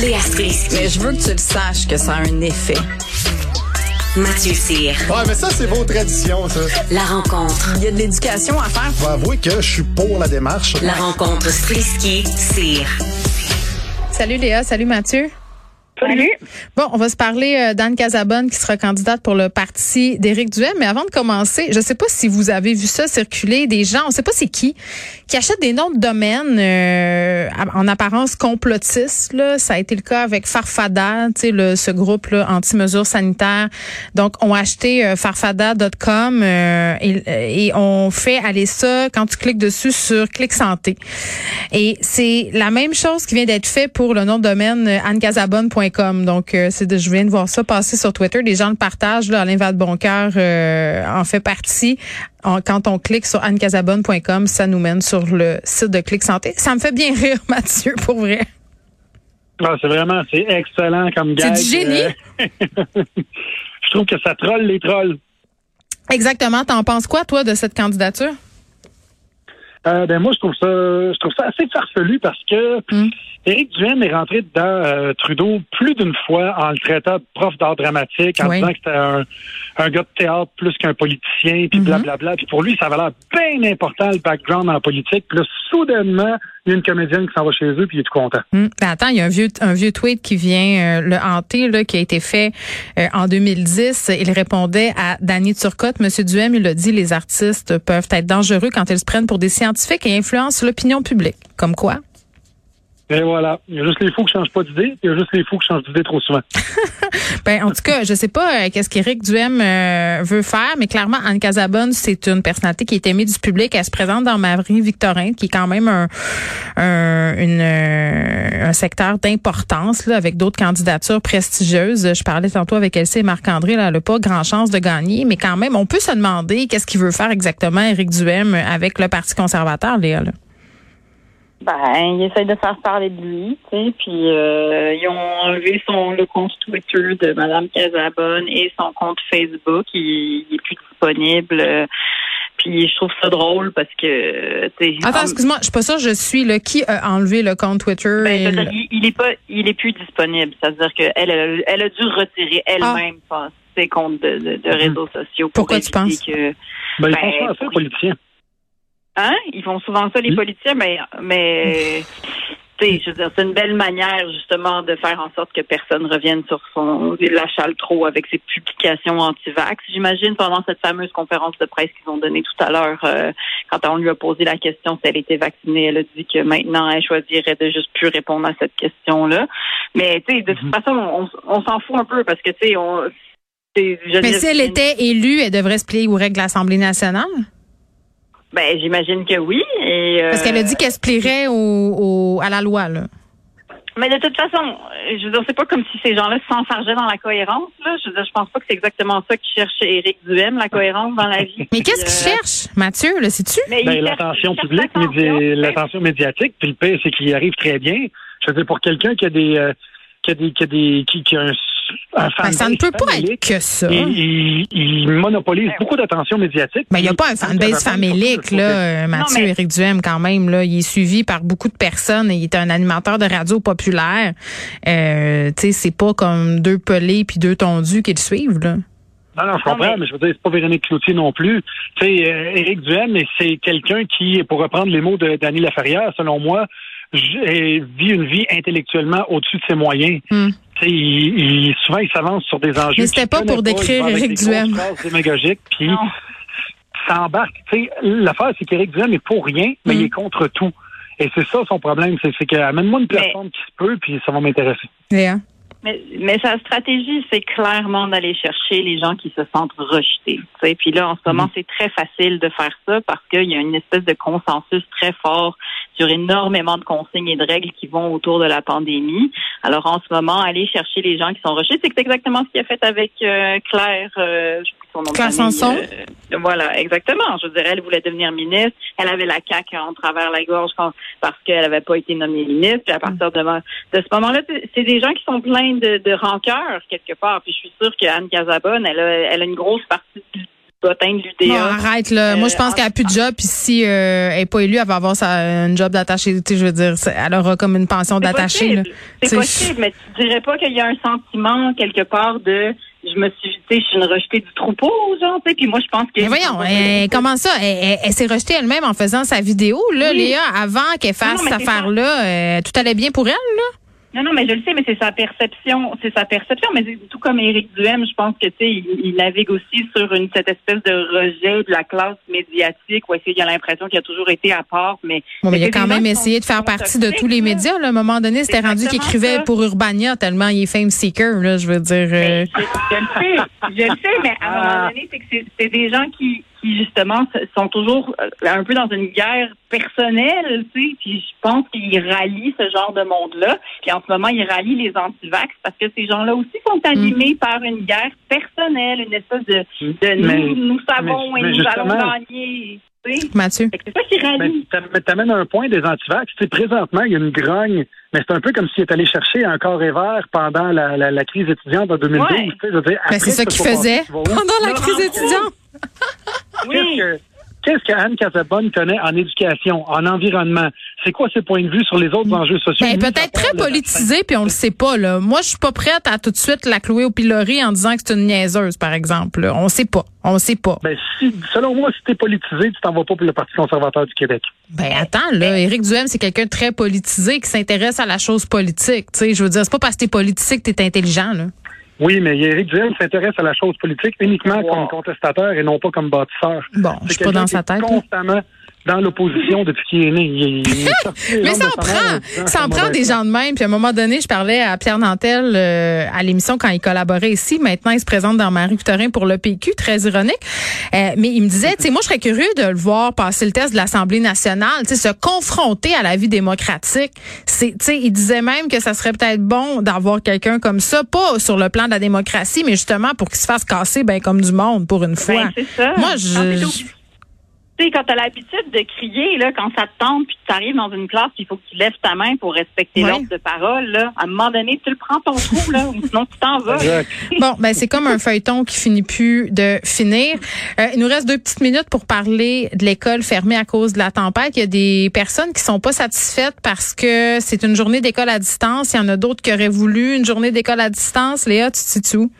Léa Strisky. Mais je veux que tu le saches que ça a un effet. Mathieu Cyr. Ouais, mais ça, c'est vos traditions, ça. La rencontre. Il y a de l'éducation à faire. Je vais avouer que je suis pour la démarche. La rencontre Strisky-Cyr. Salut Léa, salut Mathieu. Salut. Bon, on va se parler euh, d'Anne Casabonne qui sera candidate pour le parti d'Éric Duhem. Mais avant de commencer, je ne sais pas si vous avez vu ça circuler, des gens, on ne sait pas c'est qui, qui achètent des noms de domaine euh, en apparence complotistes. Là. Ça a été le cas avec Farfada, le, ce groupe là, anti-mesures sanitaires. Donc, on a acheté euh, farfada.com euh, et, et on fait aller ça quand tu cliques dessus sur Clic Santé. Et c'est la même chose qui vient d'être fait pour le nom de domaine annecasabonne.com donc, euh, c'est de, je viens de voir ça passer sur Twitter. Les gens le partagent. Là, Alain Vadeboncoeur euh, en fait partie. quand on clique sur annecasabonne.com, ça nous mène sur le site de Clic Santé. Ça me fait bien rire, Mathieu, pour vrai. Ah, c'est vraiment, c'est excellent comme gag. C'est du génie. Euh, je trouve que ça troll les trolls. Exactement. T'en penses quoi, toi, de cette candidature? Euh, ben moi, je trouve ça, je trouve ça assez farfelu parce que mm. Éric Duhaime est rentré dedans euh, Trudeau plus d'une fois en le traitant de prof d'art dramatique, en disant que c'était un, un, gars de théâtre plus qu'un politicien, puis blablabla. Bla, bla. Puis pour lui, ça avait l'air bien important le background en politique. Puis là, soudainement, il y a une comédienne qui s'en va chez eux, puis il est tout content. Mm. Ben attends, il y a un vieux, un vieux tweet qui vient euh, le hanter, là, qui a été fait euh, en 2010. Il répondait à Danny Turcotte. Monsieur Duhem, il a dit, les artistes peuvent être dangereux quand ils se prennent pour des scientifiques et influencent l'opinion publique. Comme quoi? Et voilà. Il y a juste les fous qui changent pas d'idée. Il y a juste les fous qui changent d'idée trop souvent. ben, en tout cas, je sais pas euh, qu'est-ce qu'Éric Duhem euh, veut faire, mais clairement, Anne Casabonne, c'est une personnalité qui est aimée du public. Elle se présente dans Marie-Victorin, qui est quand même un, un, une, euh, un secteur d'importance, là, avec d'autres candidatures prestigieuses. Je parlais tantôt avec Elsie et Marc-André, là, elle n'a pas grand chance de gagner, mais quand même, on peut se demander qu'est-ce qu'il veut faire exactement, Éric Duhem, avec le Parti conservateur, Léa, là. Ben, il essaie de faire parler de lui, tu sais, puis euh, ils ont enlevé son le compte Twitter de Madame Casabonne et son compte Facebook, il, il est plus disponible. Euh, puis je trouve ça drôle parce que Attends, excuse-moi, je suis pas sûre je suis là qui a enlevé le compte Twitter ben, il, est pas il est plus disponible, c'est-à-dire qu'elle elle, elle a dû retirer elle-même ah. ses comptes de, de, de réseaux sociaux pour Pourquoi tu penses? que ben, ils font ça, politiciens. Hein? Ils font souvent ça, les politiciens, mais, mais je veux dire, c'est une belle manière justement de faire en sorte que personne revienne sur son l'achat trop avec ses publications anti-vax. J'imagine pendant cette fameuse conférence de presse qu'ils ont donnée tout à l'heure, euh, quand on lui a posé la question si elle était vaccinée, elle a dit que maintenant elle choisirait de juste plus répondre à cette question-là. Mais tu sais, de toute mhm. façon, on, on s'en fout un peu parce que tu sais, on. Mais si elle était élue, elle devrait se plier aux règles de l'Assemblée nationale? Ben, j'imagine que oui. Et, Parce qu'elle a dit qu'elle se plierait au, à la loi, là. Mais de toute façon, je veux dire, c'est pas comme si ces gens-là s'enfargeaient dans la cohérence. Là. Je veux dire, je pense pas que c'est exactement ça que cherche Éric Duhem, la cohérence dans la vie. Mais qu'est-ce qu'il euh, cherche, Mathieu, le sais-tu? Ben, l'attention publique, l'attention médiatique. Puis le pire, c'est qu'il arrive très bien. Je veux dire, pour quelqu'un qui a des, euh, qui a des, qui a des, qui, qui a un ben, ça ne peut pas être que ça. Il, monopolise beaucoup d'attention médiatique. Mais il n'y a pas un fanbase famélique, là, Mathieu Éric Duhem, quand même. Là. Il est suivi par beaucoup de personnes. Il est un animateur de radio populaire. Euh, tu sais, c'est pas comme deux pelés puis deux tondus qui le suivent, là. Non, non, je comprends, mais... je veux dire, c'est pas Véronique Cloutier non plus. Tu sais, euh, Éric Duhem, c'est quelqu'un qui, pour reprendre les mots de Dany Laferrière, selon moi, vit une vie intellectuellement au-dessus de ses moyens. Hmm. Il, souvent, il s'avance sur des enjeux. Mais c'était pas pour décrire Éric Duhem. démagogique, puis ça embarque. L'affaire, c'est qu'Éric Duhem est pour rien, mais il est hmm. contre tout. Et c'est ça son problème, c'est que amène-moi une plateforme qui se peut, puis ça va m'intéresser. Mais, mais sa stratégie, c'est clairement d'aller chercher les gens qui se sentent rejetés. Puis là, en ce moment, hmm. c'est très facile de faire ça parce qu'il y a une espèce de consensus très fort sur énormément de consignes et de règles qui vont autour de la pandémie. Alors en ce moment, aller chercher les gens qui sont rejetés, c'est exactement ce qu'il a fait avec euh, Claire. Euh, Claire Sanson. Euh, voilà, exactement. Je dirais, elle voulait devenir ministre. Elle avait la caque en travers la gorge parce qu'elle n'avait pas été nommée ministre. Puis à partir de, de ce moment-là, c'est des gens qui sont pleins de, de rancœur quelque part. Puis je suis sûre qu'Anne Casabonne, elle a, elle a une grosse partie bottin de l'UDA. Non, arrête là. Moi, je pense Euh, qu'elle a plus de job. Puis si euh, elle n'est pas élue, elle va avoir sa, un job d'attaché. Je veux dire, elle aura comme une pension d'attaché. C'est possible, mais tu dirais pas qu'il y a un sentiment quelque part de je me suis, tu sais, je suis une rejetée du troupeau, genre, tu sais. Puis moi, je pense que. Mais voyons, elle- comment ça? Elle, elle- elle s'est rejetée elle-même en faisant sa vidéo, là, Oui. Léa, avant qu'elle fasse Non, cette affaire-là. euh, tout allait bien pour elle, là? Non, non, mais je le sais, mais c'est sa perception, c'est sa perception. Mais tout comme Éric Duhem, je pense que tu sais, il, il navigue aussi sur une cette espèce de rejet de la classe médiatique où il a l'impression qu'il a toujours été à part. Mais, Bon, mais il a quand même essayé de faire partie de tous les médias. Là. À un moment donné, c'était rendu qu'il écrivait ça. pour Urbania tellement il est fame seeker. Là, je veux dire. euh, Je, je le sais, je le sais, mais à un Ah. moment donné, c'est que c'est des gens qui, qui justement sont toujours euh, un peu dans une guerre personnelle, tu sais. Puis je pense qu'ils rallient ce genre de monde-là. Puis en ce moment, ils rallient les antivax parce que ces gens-là aussi sont animés Mm. par une guerre personnelle, une espèce de, de Mais- nous, nous savons mais- et mais nous allons gagner. tu sais. Mathieu. C'est ça qui Mais rallie. t'a- mais t'amènes un point des antivax. Tu sais, présentement, il y a une grogne, mais c'est un peu comme s'il est allé chercher un corps et vert pendant la, la, la crise étudiante en 2012. Ouais. Tu sais, je veux dire, Ben, après c'est ça qu'il faisait pendant la crise étudiante. Oui. Qu'est-ce que qu'est-ce que Anne Casabonne connaît en éducation, en environnement? C'est quoi ses points de vue sur les autres enjeux sociaux? Ben, peut-être très politisé, puis on le sait pas. Là. Moi, je suis pas prête à tout de suite la clouer au pilori en disant que c'est une niaiseuse, par exemple. là. On sait pas. On sait pas. Ben, si, selon moi, si t'es politisé, tu t'en vas pas pour le Parti conservateur du Québec. Ben attends, là, Éric Duhem, c'est quelqu'un de très politisé qui s'intéresse à la chose politique. Je veux dire, c'est pas parce que t'es politique que t'es intelligent, là. Oui, mais Éric Duhem s'intéresse à la chose politique uniquement comme contestateur et non pas comme bâtisseur. Bon, je C'est suis pas dans sa tête. constamment dans l'opposition depuis qu'il est né. Il, il est sorti les Mais ça en prend, ça en prend des gens de même. Puis à un moment donné, je parlais à Pierre Nantel euh, à l'émission quand il collaborait ici. Maintenant, il se présente dans Marie-Victorin pour le PQ, très ironique. Euh, mais il me disait, tu sais, moi, je serais curieux de le voir passer le test de l'Assemblée nationale, tu sais, se confronter à la vie démocratique. C'est, tu sais, il disait même que ça serait peut-être bon d'avoir quelqu'un comme ça, pas sur le plan de la démocratie, mais justement pour qu'il se fasse casser, ben comme du monde pour une fois. Ben, c'est ça. Moi, Quand je, Tu sais, quand t'as l'habitude de crier, là, quand ça te tente, puis tu arrives dans une classe, il faut que tu lèves ta main pour respecter Ouais. l'ordre de parole, là, à un moment donné, tu le prends ton trou, là, ou sinon tu t'en vas. Exact. Bon, ben c'est comme un feuilleton qui finit plus de finir. Euh, il nous reste deux petites minutes pour parler de l'école fermée à cause de la tempête. Il y a des personnes qui sont pas satisfaites parce que c'est une journée d'école à distance. Il y en a d'autres qui auraient voulu une journée d'école à distance. Léa, tu te situes où?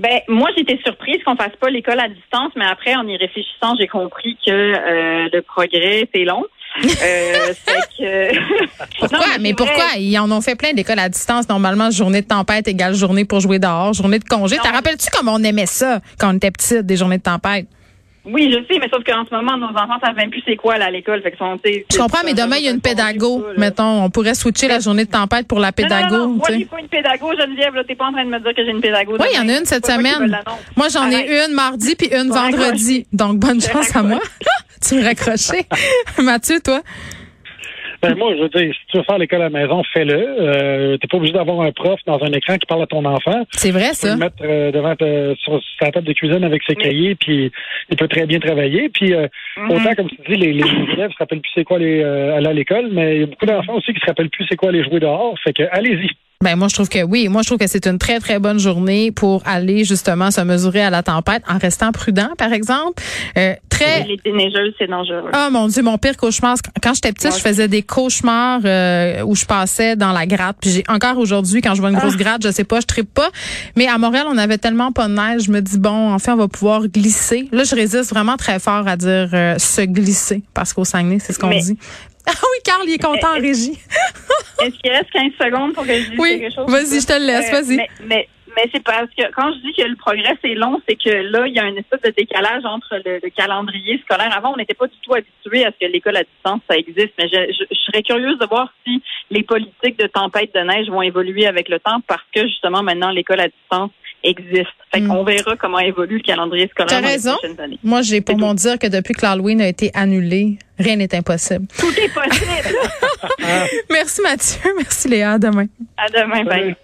Ben, moi, j'étais surprise qu'on fasse pas l'école à distance, mais après, en y réfléchissant, j'ai compris que euh, le progrès, c'est long. Euh, que... Pourquoi? Non, mais pourquoi? Ils en ont fait plein d'écoles à distance. Normalement, journée de tempête égale journée pour jouer dehors, journée de congé. T'as rappelles-tu comme on aimait ça quand on était petite, des journées de tempête? Oui, je sais, mais sauf qu'en ce moment, nos enfants savent même plus c'est quoi là, à l'école. Fait que sont, tu sais, Je comprends, mais demain, il y a une pédago. Mettons, on pourrait switcher la journée de tempête pour la Non, non, pédago. non, moi, j'ai pas une pédago, Geneviève, là. T'es pas en train de me dire que j'ai une pédago. Oui, il y en a une cette semaine. Moi, j'en ai une mardi puis une vendredi. Donc, bonne chance à moi. tu me raccrocher. Mathieu, toi? Ben, moi, je veux dire, si tu veux faire l'école à la maison, fais-le. Euh, T'es pas obligé d'avoir un prof dans un écran qui parle à ton enfant. C'est vrai, Tu peux ça. le mettre euh, devant ta- sur sa table de cuisine avec ses cahiers, puis il peut très bien travailler. Puis euh, Mhm. autant, comme tu dis, les, les élèves se rappellent plus c'est quoi les, euh, aller à l'école, mais il y a beaucoup d'enfants aussi qui se rappellent plus c'est quoi les jouer dehors. Fait que allez-y. Ben, moi, je trouve que oui. Moi, je trouve que c'est une très, très bonne journée pour aller, justement, se mesurer à la tempête en restant prudent, par exemple. Euh, très, Les déneigeuses, c'est dangereux. Ah mon dieu, mon pire cauchemar, quand j'étais petite, je faisais des cauchemars euh, où je passais dans la gratte. Puis j'ai encore aujourd'hui quand je vois une grosse Ah. gratte, je sais pas, je trippe pas. Mais à Montréal, on avait tellement pas de neige, je me dis bon, enfin on va pouvoir glisser. Là, je résiste vraiment très fort à dire euh, se glisser parce qu'au Saguenay, c'est ce qu'on dit. Ah oui, Carl, il est content en régie. Est-ce qu'il reste 15 secondes pour que je dise Oui, quelque chose? vas-y, je te le laisse, Euh, vas-y. Mais, mais, mais c'est parce que quand je dis que le progrès c'est long, c'est que là, il y a une espèce de décalage entre le, le calendrier scolaire. Avant, on n'était pas du tout habitué à ce que l'école à distance, ça existe. Mais je, je, je serais curieuse de voir si les politiques de tempête de neige vont évoluer avec le temps parce que justement, maintenant, l'école à distance existe. Fait Mm. qu'on verra comment évolue le calendrier scolaire T'as dans les raison. prochaines années. Moi, j'ai pour mon dire que depuis que l'Halloween a été annulé, rien n'est impossible. Tout est possible. Merci Mathieu, merci Léa, à demain. à demain. Bye.